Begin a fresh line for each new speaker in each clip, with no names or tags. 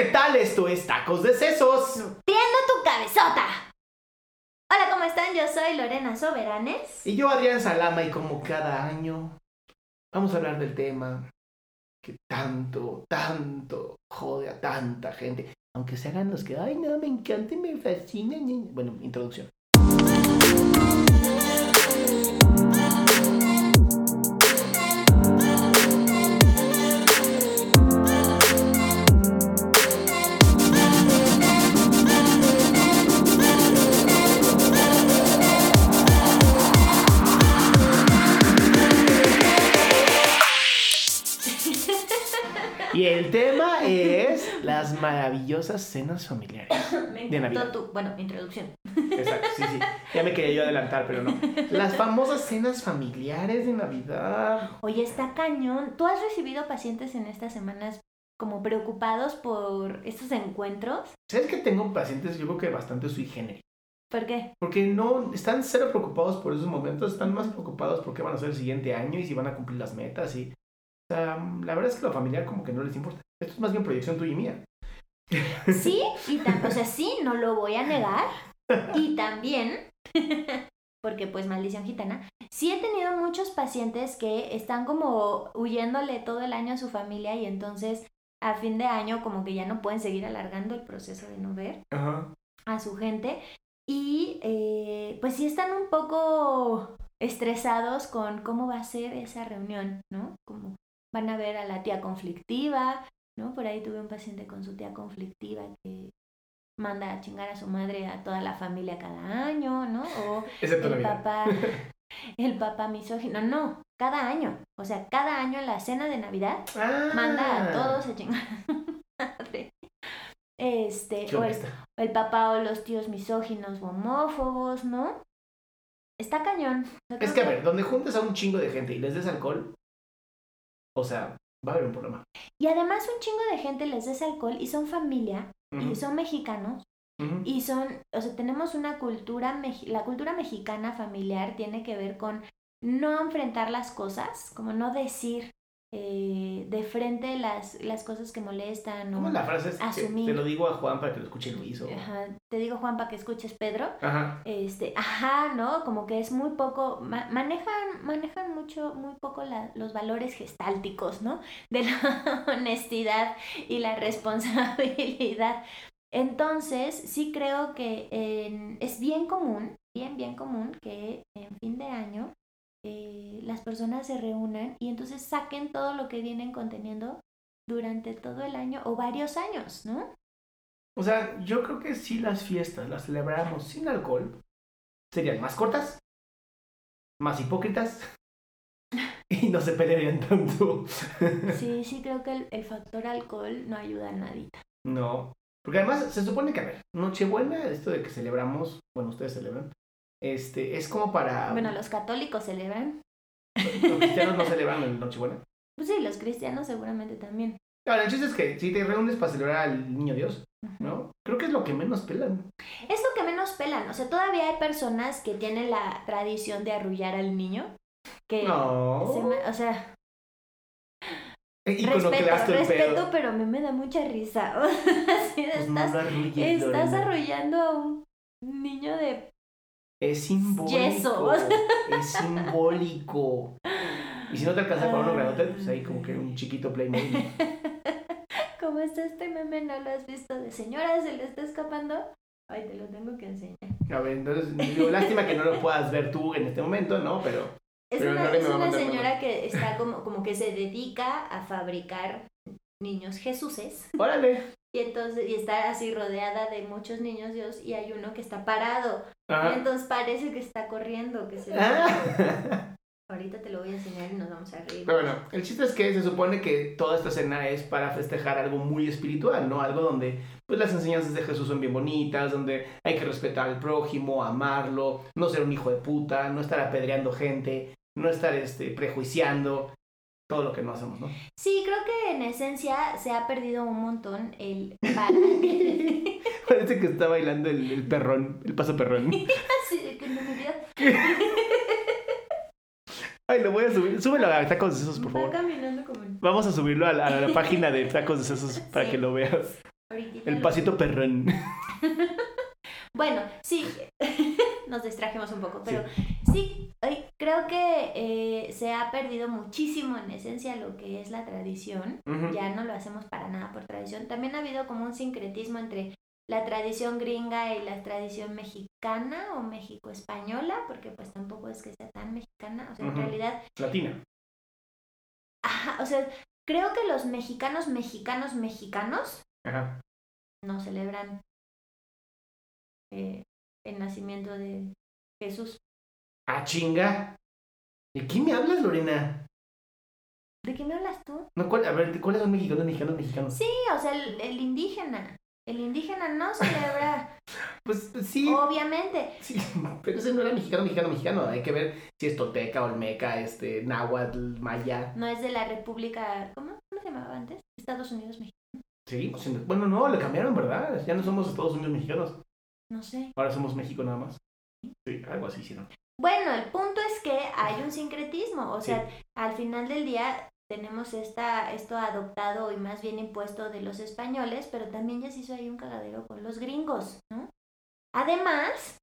¿qué tal? Esto es Tacos de Sesos.
¡Tiendo tu cabezota! Hola, ¿cómo están? Yo soy Lorena Soberanes.
Y yo, Adrián Salama, y como cada año, vamos a hablar del tema que tanto, tanto jode a tanta gente. Aunque se hagan los que, ay, no, me encanta y me fascina. Bueno, introducción. El tema es las maravillosas cenas familiares.
Me
De Navidad.
tu, bueno, introducción.
Exacto, sí, sí. Ya me quería yo adelantar, pero no. Las famosas cenas familiares de Navidad.
Oye, está cañón. ¿Tú has recibido pacientes en estas semanas como preocupados por estos encuentros?
¿Sabes que tengo pacientes, yo creo que bastante sui generis?
¿Por qué?
Porque no, están cero preocupados por esos momentos, están más preocupados por qué van a hacer el siguiente año y si van a cumplir las metas y... O sea, la verdad es que lo familiar como que no les importa. Esto es más bien proyección tuya y mía.
Sí, y tam- o sea, sí, no lo voy a negar. Y también, porque pues maldición gitana, sí he tenido muchos pacientes que están como huyéndole todo el año a su familia y entonces a fin de año como que ya no pueden seguir alargando el proceso de no ver
Ajá.
a su gente y eh, pues sí están un poco estresados con cómo va a ser esa reunión, ¿no? Como van a ver a la tía conflictiva, ¿no? Por ahí tuve un paciente con su tía conflictiva que manda a chingar a su madre a toda la familia cada año, ¿no? O
Excepto
el papá, el papá misógino, no, cada año, o sea, cada año en la cena de Navidad
Ah.
manda a todos a chingar a su madre. Este, o el, papá o los tíos misóginos o homófobos, ¿no? Está cañón.
Es que a ver, donde juntes a un chingo de gente y les des alcohol, o sea, va a haber un problema.
Y además un chingo de gente les des alcohol y son familia y son mexicanos y son, o sea, tenemos una cultura, la cultura mexicana familiar tiene que ver con no enfrentar las cosas, como no decir eh, de frente las, las cosas que molestan.
¿Cómo
O,
es la frase? Es que
Asumir.
te lo digo a Juan para que lo escuche Luis. O...
Ajá, te digo, Juan, para que escuches, Pedro.
Ajá.
Este, ajá, ¿no? Como que es muy poco, ma- manejan, manejan mucho, muy poco la- los valores gestálticos, ¿no? De la honestidad y la responsabilidad. Entonces, sí creo que es bien común, bien, bien común que en fin de año eh, las personas se reúnan y entonces saquen todo lo que vienen conteniendo durante todo el año o varios años, ¿no?
O sea, yo creo que si las fiestas las celebráramos sin alcohol, serían más cortas, más hipócritas y no se pelearían tanto.
Sí, sí creo que el, el factor alcohol no ayuda a nadita.
No. Porque además se supone que, a ver, Nochebuena, esto de que celebramos, bueno, ustedes celebran, este, es como para...
Bueno, los católicos celebran.
los cristianos no celebran el Nochebuena.
Pues sí, los cristianos seguramente también.
Ahora, el chiste es que si te reúnes para celebrar al niño Dios. ¿no? Creo que es lo que menos pelan.
Es lo que menos pelan. O sea, todavía hay personas que tienen la tradición de arrullar al niño. Que
No.
se me- o sea, respeto,
Iconoclasto el
respeto,
pedo.
pero a mí me da mucha risa. O sea,
Pues
estás, estás arrullando a un niño de
Es simbólico.
Yeso.
Es simbólico. Y si no te alcanza para uno grandote, pues ahí como que un chiquito Playmobil.
¿Cómo está este meme? ¿No lo has visto? De señora, ¿se le está escapando? Ay, te lo tengo que enseñar.
A ver, entonces, digo, lástima que no lo puedas ver tú en este momento, ¿no? Pero
Es
Pero
una, es señora que está como, como que se dedica a fabricar niños Jesuses.
órale.
Y entonces, y está así rodeada de muchos niños Dios y hay uno que está parado. Y
Ajá.
entonces parece que está corriendo, que se
Ah.
Ahorita te lo voy a enseñar y nos vamos a reír.
Pero bueno, el chiste es que se supone que toda esta cena es para festejar algo muy espiritual, ¿no? Algo donde pues las enseñanzas de Jesús son bien bonitas, donde hay que respetar al prójimo, amarlo, no ser un hijo de puta, no estar apedreando gente, no estar este, prejuiciando, todo lo que no hacemos, ¿no?
Sí, creo que en esencia se ha perdido un montón el para.
Parece que está bailando el, el perrón, el paso perrón.
De que no me.
Ay, lo voy a subir. Súbelo a Tacos de Sesos, por favor.
caminando como
Vamos a subirlo a la, a la página de Tacos de Sesos para
Sí.
que lo veas.
Ahorita
El
lo-
pasito perrón.
Bueno, sí, nos distrajimos un poco, pero sí, ay, creo que eh, se ha perdido muchísimo en esencia lo que es la tradición. Ya no lo hacemos para nada por tradición. También ha habido como un sincretismo entre la tradición gringa y la tradición mexicana o México-española, porque pues tampoco es que sea tan mexicana. O sea, en realidad,
Latina.
ajá, o sea, creo que los mexicanos, mexicanos, mexicanos
Ajá.
no celebran eh, el nacimiento de Jesús.
Ah, chinga. ¿De qué me hablas, Lorena?
¿De qué me hablas tú?
No, ¿cuál- a ver, ¿cuáles son mexicanos, mexicanos, mexicanos?
Sí, o sea, el, el indígena. El indígena no celebra,
Pues pues, sí,
obviamente.
sí, pero ese no era mexicano, mexicano, mexicano. Hay que ver si es tolteca, olmeca, este, náhuatl, maya.
No es de la República, ¿cómo, ¿Cómo se llamaba antes? Estados Unidos, México.
Sí, pues, bueno, no, le cambiaron, ¿verdad? Ya no somos Estados Unidos mexicanos.
No sé.
Ahora somos México nada más. Sí, algo así hicieron.
Bueno, el punto es que hay un sincretismo. O sea, al final del día tenemos esta, esto adoptado y más bien impuesto de los españoles, pero también ya se hizo ahí un cagadero con los gringos, ¿no? Además,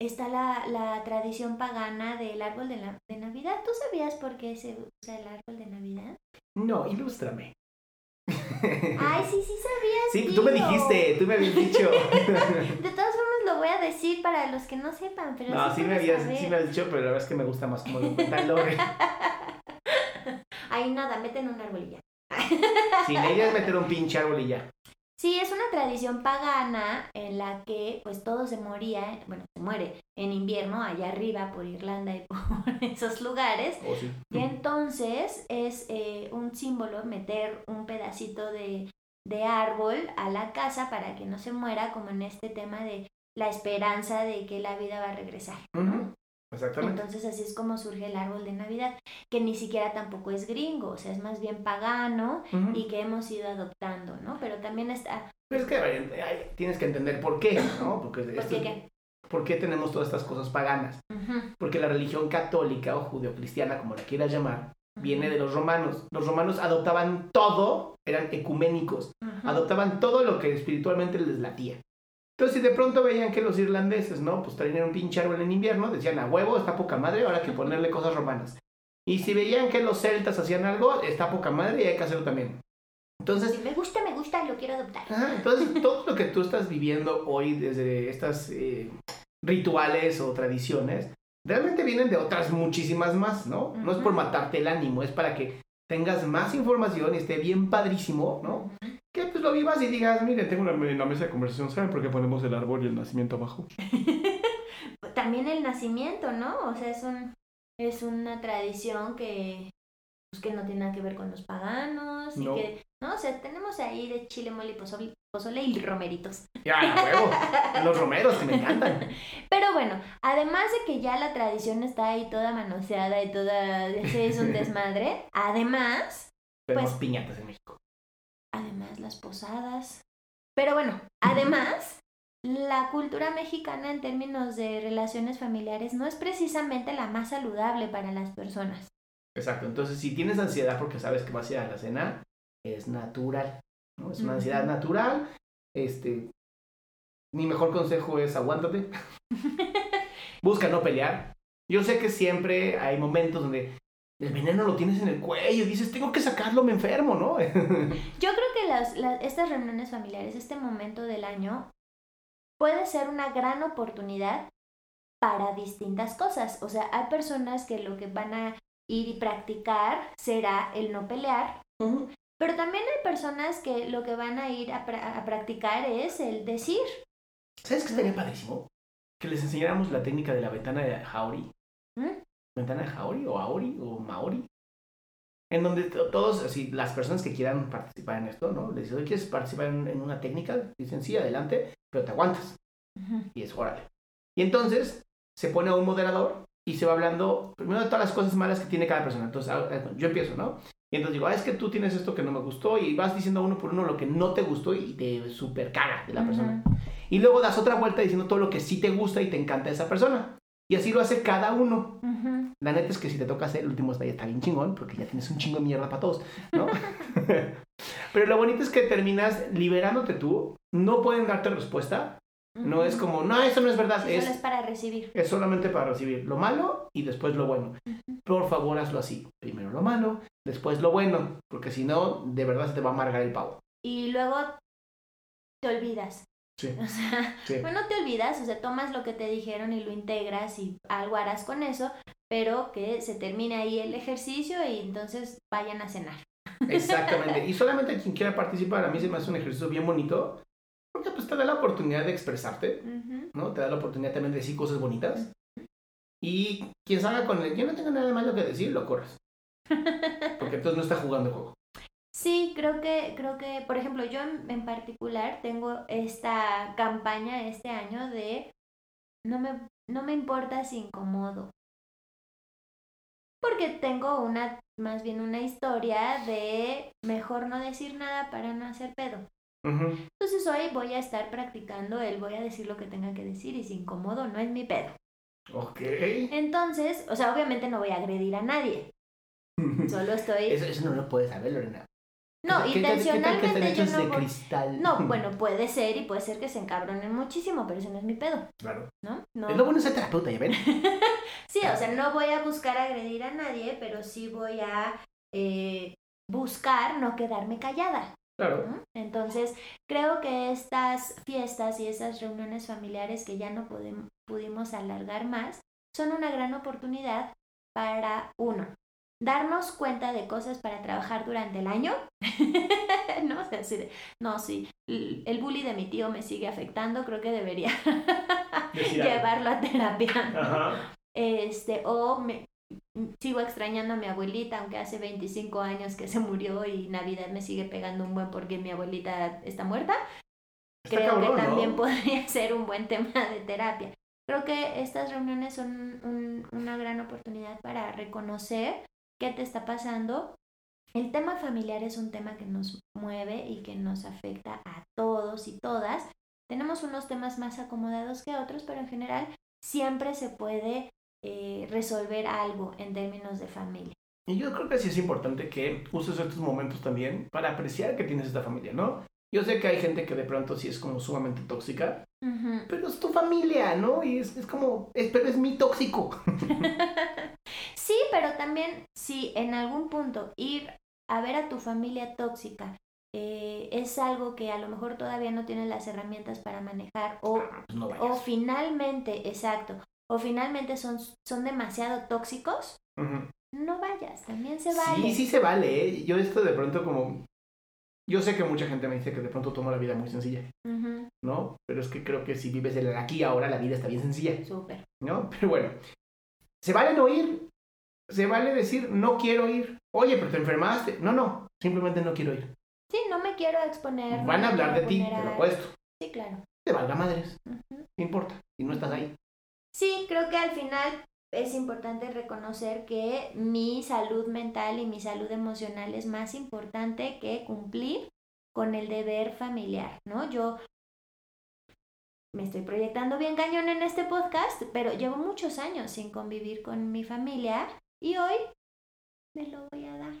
está la, la tradición pagana del árbol de, la, de Navidad. ¿Tú sabías por qué se usa el árbol de Navidad?
No, ilústrame.
Ay, sí, sí sabías.
Sí, tú me
tío.
dijiste, tú me habías dicho.
De todas formas lo voy a decir para los que no sepan, pero
No,
sí,
sí me, habías, sí me habías dicho, pero la verdad es que me gusta más como lo cuenta Lore.
Ay, nada, meten un árbol y ya.
Si la idea es meter un pinche árbol y ya.
Sí, es una tradición pagana en la que pues todo se moría, bueno, se muere en invierno allá arriba por Irlanda y por esos lugares.
Oh, sí.
Y entonces es eh, un símbolo meter un pedacito de, de árbol a la casa para que no se muera, como en este tema de la esperanza de que la vida va a regresar.
Exactamente.
Entonces así es como surge el árbol de Navidad, que ni siquiera tampoco es gringo, o sea, es más bien pagano y que hemos ido adoptando, ¿no? Pero también está...
Pero es que ay, tienes que entender por qué, ¿no? Porque
¿Por
esto
qué
es-
qué?
¿por qué tenemos todas estas cosas paganas? Porque la religión católica o judeocristiana, como la quieras llamar, viene de los romanos. Los romanos adoptaban todo, eran ecuménicos, adoptaban todo lo que espiritualmente les latía. Entonces, si de pronto veían que los irlandeses, ¿no? Pues traían un pinche árbol en invierno, decían, a huevo, está poca madre, ahora hay que ponerle cosas romanas. Y si veían que los celtas hacían algo, está poca madre y hay que hacerlo también. Entonces,
Si me gusta, me gusta, lo quiero adoptar.
Entonces, todo lo que tú estás viviendo hoy desde estas eh, rituales o tradiciones, realmente vienen de otras muchísimas más, ¿no? No es por matarte el ánimo, es para que tengas más información y esté bien padrísimo, ¿no? Que pues lo vivas y digas, mire, tengo una, mesa de conversación, ¿saben por qué ponemos el árbol y el nacimiento abajo?
También el nacimiento, ¿no? O sea, es un es una tradición que pues, que no tiene nada que ver con los paganos y
No.
que no, o sea, tenemos ahí de chile, mole y pozole, pozole y romeritos.
Ya, huevo, los romeros que me encantan.
Pero bueno, además de que ya la tradición está ahí toda manoseada y toda es un desmadre, además,
Tenemos
Pues-
piñatas en México.
Además las posadas. Pero bueno, además la cultura mexicana en términos de relaciones familiares no es precisamente la más saludable para las personas.
Exacto, entonces si tienes ansiedad porque sabes que vas a ir a la cena, es natural, ¿no? Es una ansiedad natural, este, mi mejor consejo es aguántate, busca no pelear. Yo sé que siempre hay momentos donde el veneno lo tienes en el cuello y dices, tengo que sacarlo, me enfermo, ¿no?
Yo creo que las, las- estas reuniones familiares, este momento del año, puede ser una gran oportunidad para distintas cosas. O sea, hay personas que lo que van a ir y practicar será el no pelear, pero también hay personas que lo que van a ir a, pra- a practicar es el decir.
¿Sabes qué estaría padrísimo? Que les enseñáramos la técnica de la ventana de Jaori.
¿Mm?
¿Ventana de Jaori o Aori o Maori? En donde to- todos, así, las personas que quieran participar en esto, ¿no? Les dicen, ¿quieres participar en, en una técnica? Dicen, sí, adelante, pero te aguantas. Y es órale. Y entonces se pone a un moderador y se va hablando primero de todas las cosas malas que tiene cada persona. Entonces ah, ah, yo empiezo, ¿no? Y entonces digo, ah, es que tú tienes esto que no me gustó y vas diciendo uno por uno lo que no te gustó y te super caga de la persona. Y luego das otra vuelta diciendo todo lo que sí te gusta y te encanta de esa persona. Y así lo hace cada uno. La neta es que si te toca hacer el último está bien chingón, porque ya tienes un chingo de mierda para todos, ¿no? Pero lo bonito es que terminas liberándote tú. No pueden darte respuesta. No es como, no, eso no es verdad.
Sí,
es,
solo es para recibir.
es solamente para recibir lo malo y después lo bueno. Por favor, hazlo así. Primero lo malo, después lo bueno. Porque si no, de verdad se te va a amargar el pavo.
Y luego te olvidas.
Sí.
O sea,
Sí.
bueno, te olvidas, o sea, tomas lo que te dijeron y lo integras y algo harás con eso, pero que se termine ahí el ejercicio y entonces vayan a cenar.
Exactamente. Y solamente quien quiera participar, a mí se me hace un ejercicio bien bonito. Porque pues te da la oportunidad de expresarte. ¿no? Te da la oportunidad también de decir cosas bonitas. Y quien salga con el yo no tengo nada malo que decir, lo corres. Porque entonces no está jugando el juego.
Sí, creo que, creo que, por ejemplo, yo en, en particular tengo esta campaña este año de no me, no me importa si incomodo. Porque tengo una, más bien una historia de mejor no decir nada para no hacer pedo. Entonces hoy voy a estar practicando el voy a decir lo que tenga que decir y si incomodo no es mi pedo.
Ok.
Entonces, o sea, obviamente no voy a agredir a nadie. Solo estoy...
Eso, eso no lo puedes saber, Lorena.
No,
¿Qué- qué- qué tal que están
intencionalmente yo no
de
voy...
cristal?
No, bueno, puede ser y puede ser que se encabronen muchísimo, pero eso no es mi pedo,
Claro.
¿no? No.
Es lo bueno ser terapeuta, ¿ya ven?
Sí, o sea, no voy a buscar agredir a nadie, pero sí voy a eh, buscar no quedarme callada.
Claro.
¿no? Entonces, creo que estas fiestas y estas reuniones familiares que ya no pudimos alargar más son una gran oportunidad para, uno, darnos cuenta de cosas para trabajar durante el año. no, O sea, así de, no, sí, el bully de mi tío me sigue afectando, creo que debería llevarlo a terapia. ¿no?
Ajá.
Este, o me, sigo extrañando a mi abuelita, aunque hace 25 años que se murió y Navidad me sigue pegando un buen porque mi abuelita está muerta.
Está
Creo
cabrón,
que
¿no?
también podría ser un buen tema de terapia. Creo que estas reuniones son un- una gran oportunidad para reconocer qué te está pasando. El tema familiar es un tema que nos mueve y que nos afecta a todos y todas. Tenemos unos temas más acomodados que otros, pero en general siempre se puede eh, resolver algo en términos de familia.
Y yo creo que sí es importante que uses estos momentos también para apreciar que tienes esta familia, ¿no? Yo sé que hay gente que de pronto sí es como sumamente tóxica,
Ujú.
pero es tu familia, ¿no? Y es, es como, es, pero es mi tóxico.
Sí, pero también si en algún punto ir a ver a tu familia tóxica eh, es algo que a lo mejor todavía no tienes las herramientas para manejar o,
Pues no
o
vayas.
finalmente, exacto, o finalmente son, son demasiado tóxicos, no vayas, también se vale.
Sí, sí se vale, ¿eh? Yo esto de pronto como... Yo sé que mucha gente me dice que de pronto tomo la vida muy sencilla, ¿no? Pero es que creo que si vives el aquí ahora, la vida está bien sencilla,
Súper.
¿no? Pero bueno, se vale no ir, se vale decir no quiero ir. Oye, pero te enfermaste. No, no, simplemente no quiero ir.
Sí, no me quiero exponer. no
Van a hablar de ti,
poner
te lo
a-
apuesto.
Sí, claro.
Te valga madres,
Ujú.
¿qué importa? Si no estás ahí.
Sí, creo que al final es importante reconocer que mi salud mental y mi salud emocional es más importante que cumplir con el deber familiar, ¿no? Yo me estoy proyectando bien cañón en este podcast, pero llevo muchos años sin convivir con mi familia y hoy me lo voy a dar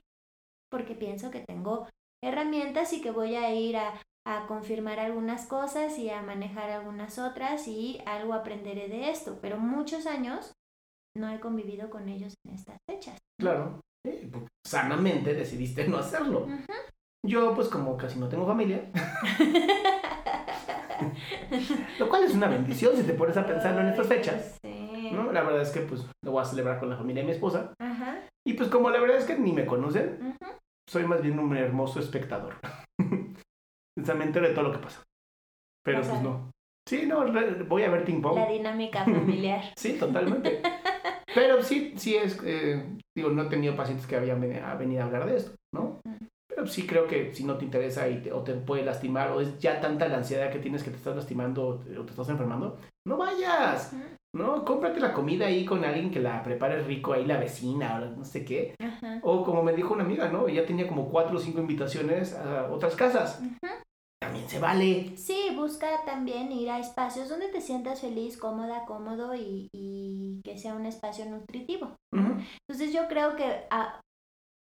porque pienso que tengo herramientas y que voy a ir a, a confirmar algunas cosas y a manejar algunas otras y algo aprenderé de esto, pero muchos años no he convivido con ellos en estas fechas.
Claro. Sí, porque sanamente decidiste no hacerlo. Yo, pues como casi no tengo familia, lo cual es una bendición si te pones a pensarlo en estas fechas.
Sí.
¿no? La verdad es que pues lo voy a celebrar con la familia de mi esposa.
Ajá.
Y pues como la verdad es que ni me conocen, soy más bien un hermoso espectador. me entero de todo lo que pasa. Pero pues no. Sí, no, voy a ver Ping Pong.
La dinámica familiar.
Sí, totalmente. Pero sí, sí es, eh, digo, no he tenido pacientes que habían venido a hablar de esto, ¿no? Pero sí creo que si no te interesa y te- o te puede lastimar o es ya tanta la ansiedad que tienes que te estás lastimando o te, estás enfermando, no vayas. ¿No? Cómprate la comida ahí con alguien que la prepare rico, ahí la vecina o no sé qué.
Ajá.
O como me dijo una amiga, ¿no? Ella tenía como cuatro o cinco invitaciones a otras casas.
Ujú.
También se vale.
Sí, busca también ir a espacios donde te sientas feliz, cómoda, cómodo y, y que sea un espacio nutritivo. Entonces yo creo que ah,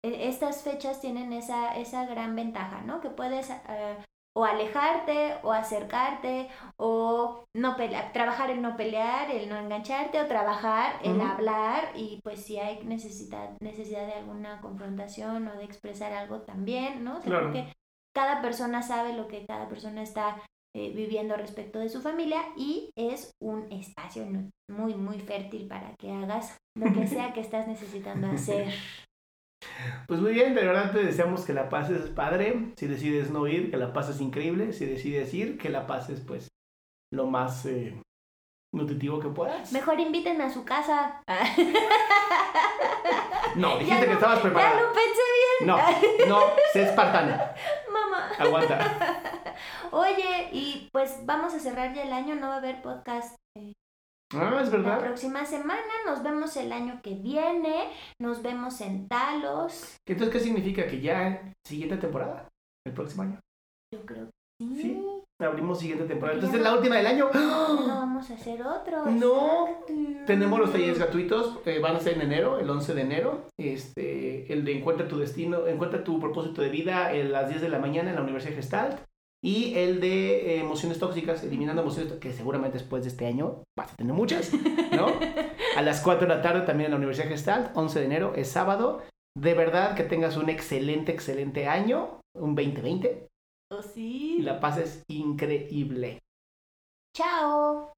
e, estas fechas tienen esa, esa gran ventaja, ¿no? Que puedes eh, o alejarte o acercarte o no pelear, trabajar en no pelear, el no engancharte o trabajar en hablar y pues si hay necesidad, necesidad de alguna confrontación o de expresar algo también, ¿no? Porque cada persona sabe lo que cada persona está eh, viviendo respecto de su familia y es un espacio muy, muy fértil para que hagas lo que sea que estás necesitando hacer.
Pues muy bien, de verdad te deseamos que la pases padre. Si decides no ir, que la pases increíble. Si decides ir, que la pases pues lo más eh, nutritivo que puedas.
Mejor inviten a su casa.
No, dijiste que estabas preparada.
Ya lo pensé bien.
No, no, sé espartana.
Mamá.
Aguanta.
Oye, y pues vamos a cerrar ya el año, no va a haber podcast. Eh,
ah, es verdad.
La próxima semana nos vemos el año que viene, nos vemos en Talos.
Entonces, ¿qué significa? ¿Que ya siguiente temporada? ¿El próximo año?
Yo creo que sí.
Sí, abrimos siguiente temporada. Entonces, es la última del año.
No vamos a hacer otro.
No. Tenemos los talleres gratuitos, eh, van a ser en enero, el 11 de enero. Este, el de Encuentra tu destino, Encuentra tu propósito de vida a las 10 de la mañana en la Universidad Gestalt. Y el de eh, emociones tóxicas, eliminando emociones que seguramente después de este año vas a tener muchas, ¿no? a las 4 de la tarde también en la Universidad Gestalt, 11 de enero, es sábado. De verdad que tengas un excelente, excelente año, un 2020.
Oh, sí.
Y la pases increíble.
Chao.